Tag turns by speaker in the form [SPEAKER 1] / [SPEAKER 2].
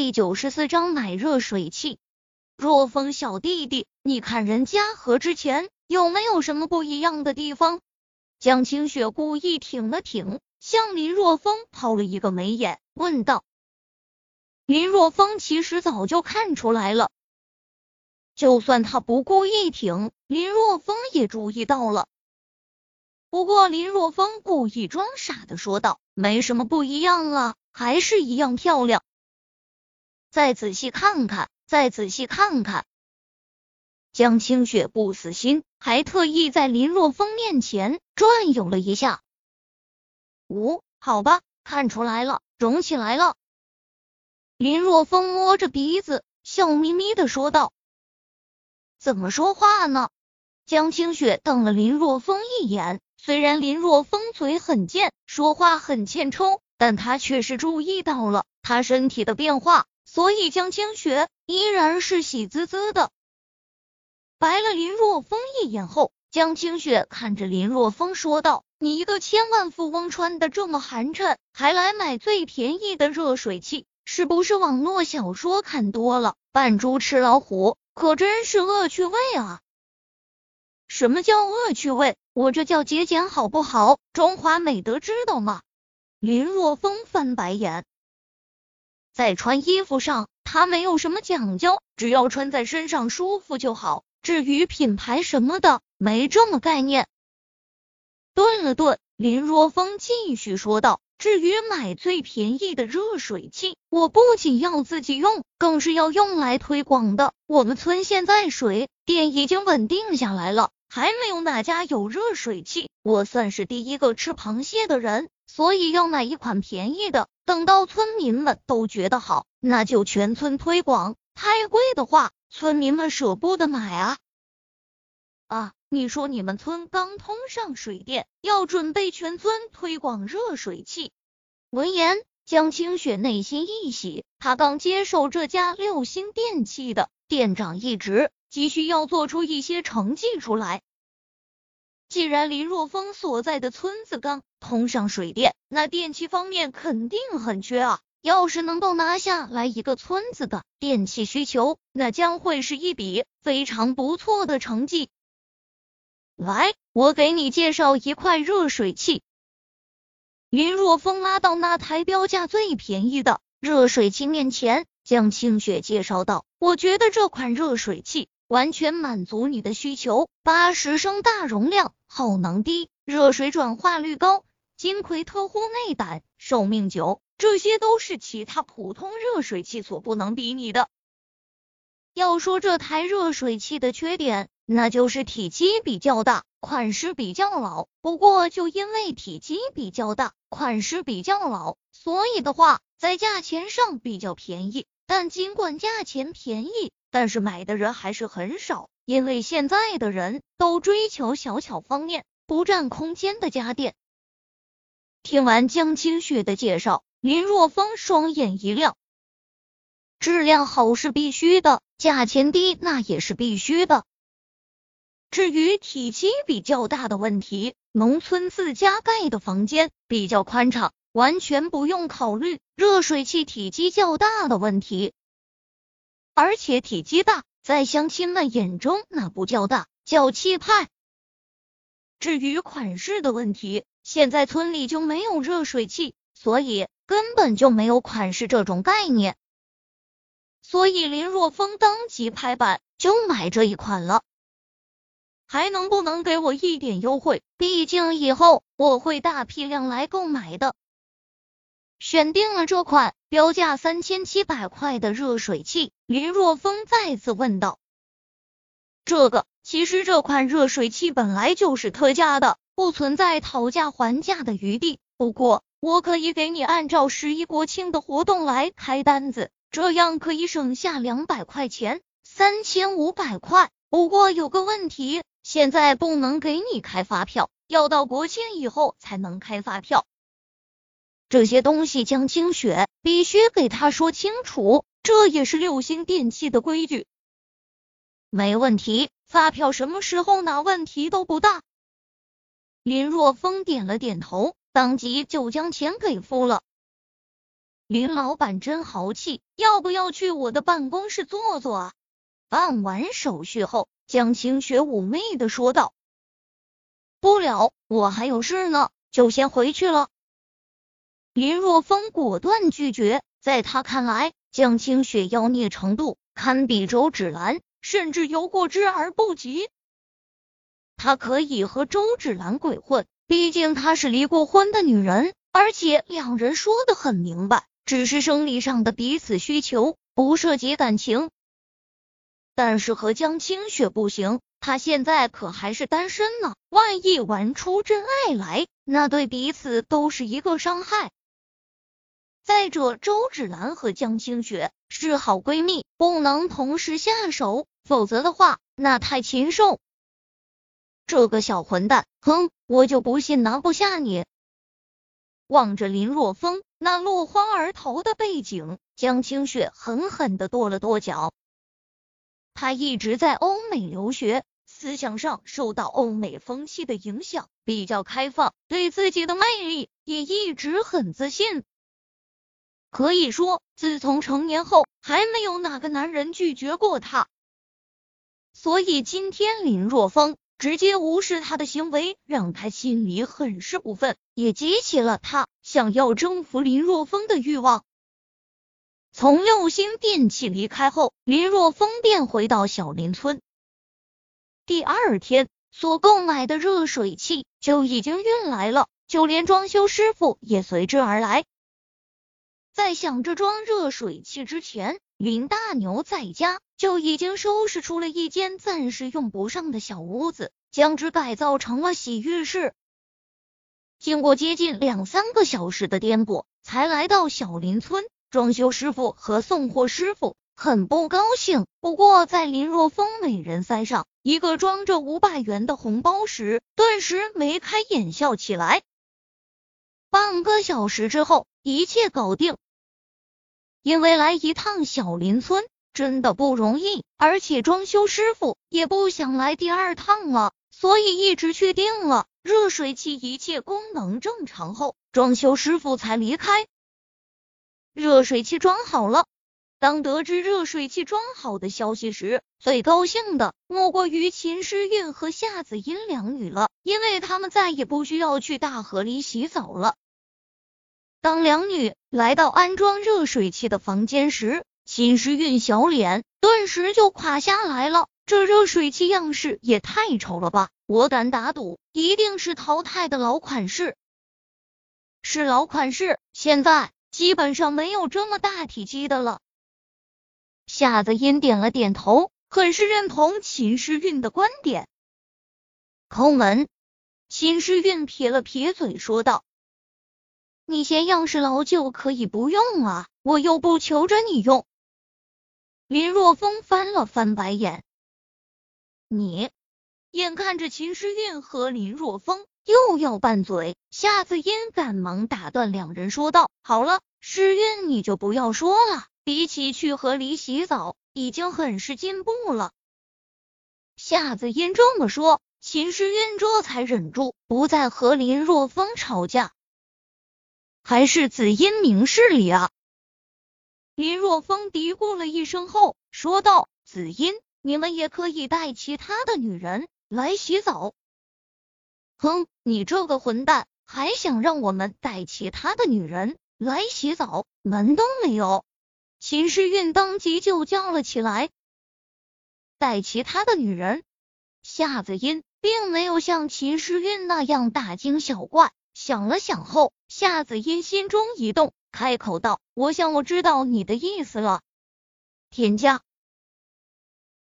[SPEAKER 1] 第九十四章买热水器。若风小弟弟，你看人家和之前有没有什么不一样的地方？江清雪故意挺了挺，向林若风抛了一个眉眼，问道。林若风其实早就看出来了，就算他不故意挺，林若风也注意到了。不过林若风故意装傻的说道：“没什么不一样了，还是一样漂亮。”再仔细看看，再仔细看看。江清雪不死心，还特意在林若风面前转悠了一下。五，好吧，看出来了，肿起来了。林若风摸着鼻子，笑眯眯的说道：“怎么说话呢？”江清雪瞪了林若风一眼，虽然林若风嘴很贱，说话很欠抽，但他却是注意到了他身体的变化。所以江清雪依然是喜滋滋的，白了林若风一眼后，江清雪看着林若风说道：“你一个千万富翁穿的这么寒碜，还来买最便宜的热水器，是不是网络小说看多了？扮猪吃老虎，可真是恶趣味啊！”什么叫恶趣味？我这叫节俭，好不好？中华美德，知道吗？林若风翻白眼。在穿衣服上，他没有什么讲究，只要穿在身上舒服就好。至于品牌什么的，没这么概念。顿了顿，林若风继续说道：“至于买最便宜的热水器，我不仅要自己用，更是要用来推广的。我们村现在水电已经稳定下来了，还没有哪家有热水器，我算是第一个吃螃蟹的人。”所以要买一款便宜的，等到村民们都觉得好，那就全村推广。太贵的话，村民们舍不得买啊。啊，你说你们村刚通上水电，要准备全村推广热水器。闻言，江清雪内心一喜，她刚接手这家六星电器的店长一职，急需要做出一些成绩出来。既然林若风所在的村子刚通上水电，那电器方面肯定很缺啊！要是能够拿下来一个村子的电器需求，那将会是一笔非常不错的成绩。来，我给你介绍一块热水器。林若风拉到那台标价最便宜的热水器面前，江清雪介绍道：“我觉得这款热水器。”完全满足你的需求，八十升大容量，耗能低，热水转化率高，金葵特护内胆，寿命久，这些都是其他普通热水器所不能比拟的。要说这台热水器的缺点，那就是体积比较大，款式比较老。不过就因为体积比较大，款式比较老，所以的话，在价钱上比较便宜。但尽管价钱便宜，但是买的人还是很少，因为现在的人都追求小巧方便、不占空间的家电。听完江清雪的介绍，林若风双眼一亮，质量好是必须的，价钱低那也是必须的。至于体积比较大的问题，农村自家盖的房间比较宽敞，完全不用考虑热水器体积较大的问题。而且体积大，在乡亲们眼中那不叫大，叫气派。至于款式的问题，现在村里就没有热水器，所以根本就没有款式这种概念。所以林若风当即拍板就买这一款了。还能不能给我一点优惠？毕竟以后我会大批量来购买的。选定了这款标价三千七百块的热水器，林若风再次问道：“这个其实这款热水器本来就是特价的，不存在讨价还价的余地。不过我可以给你按照十一国庆的活动来开单子，这样可以省下两百块钱，三千五百块。不过有个问题，现在不能给你开发票，要到国庆以后才能开发票。”这些东西，江清雪必须给他说清楚，这也是六星电器的规矩。没问题，发票什么时候拿，问题都不大。林若风点了点头，当即就将钱给付了。林老板真豪气，要不要去我的办公室坐坐啊？办完手续后，江清雪妩媚的说道：“不了，我还有事呢，就先回去了。”林若风果断拒绝，在他看来，江清雪妖孽程度堪比周芷兰，甚至有过之而不及。他可以和周芷兰鬼混，毕竟她是离过婚的女人，而且两人说的很明白。只是生理上的彼此需求，不涉及感情。但是和江清雪不行，他现在可还是单身呢。万一玩出真爱来，那对彼此都是一个伤害。再者，周芷兰和江清雪是好闺蜜，不能同时下手，否则的话，那太禽兽。这个小混蛋，哼，我就不信拿不下你。望着林若风那落荒而逃的背景，江清雪狠狠的跺了跺脚。他一直在欧美留学，思想上受到欧美风气的影响，比较开放，对自己的魅力也一直很自信。可以说，自从成年后，还没有哪个男人拒绝过他。所以今天林若风。直接无视他的行为，让他心里很是不忿，也激起了他想要征服林若风的欲望。从六星电器离开后，林若风便回到小林村。第二天，所购买的热水器就已经运来了，就连装修师傅也随之而来。在想着装热水器之前，林大牛在家就已经收拾出了一间暂时用不上的小屋子，将之改造成了洗浴室。经过接近两三个小时的颠簸，才来到小林村。装修师傅和送货师傅很不高兴，不过在林若风美人腮上一个装着五百元的红包时，顿时眉开眼笑起来。半个小时之后，一切搞定。因为来一趟小林村真的不容易，而且装修师傅也不想来第二趟了，所以一直确定了热水器一切功能正常后，装修师傅才离开。热水器装好了，当得知热水器装好的消息时，最高兴的莫过于秦诗韵和夏子音两女了，因为他们再也不需要去大河里洗澡了。当两女来到安装热水器的房间时，秦时运小脸顿时就垮下来了。这热水器样式也太丑了吧！我敢打赌，一定是淘汰的老款式。是老款式，现在基本上没有这么大体积的了。夏子音点了点头，很是认同秦时运的观点。抠门，秦时运撇了撇嘴说道。你嫌样式老旧，可以不用啊，我又不求着你用。林若风翻了翻白眼，你眼看着秦诗韵和林若风又要拌嘴，夏子音赶忙打断两人说道：“好了，诗韵你就不要说了，比起去河里洗澡，已经很是进步了。”夏子音这么说，秦诗韵这才忍住，不再和林若风吵架。还是紫音明事理啊！林若风嘀咕了一声后说道：“紫音，你们也可以带其他的女人来洗澡。”哼，你这个混蛋，还想让我们带其他的女人来洗澡？门都没有！秦诗韵当即就叫了起来：“带其他的女人？”夏子音并没有像秦诗韵那样大惊小怪。想了想后，夏子音心中一动，开口道：“我想我知道你的意思了。田家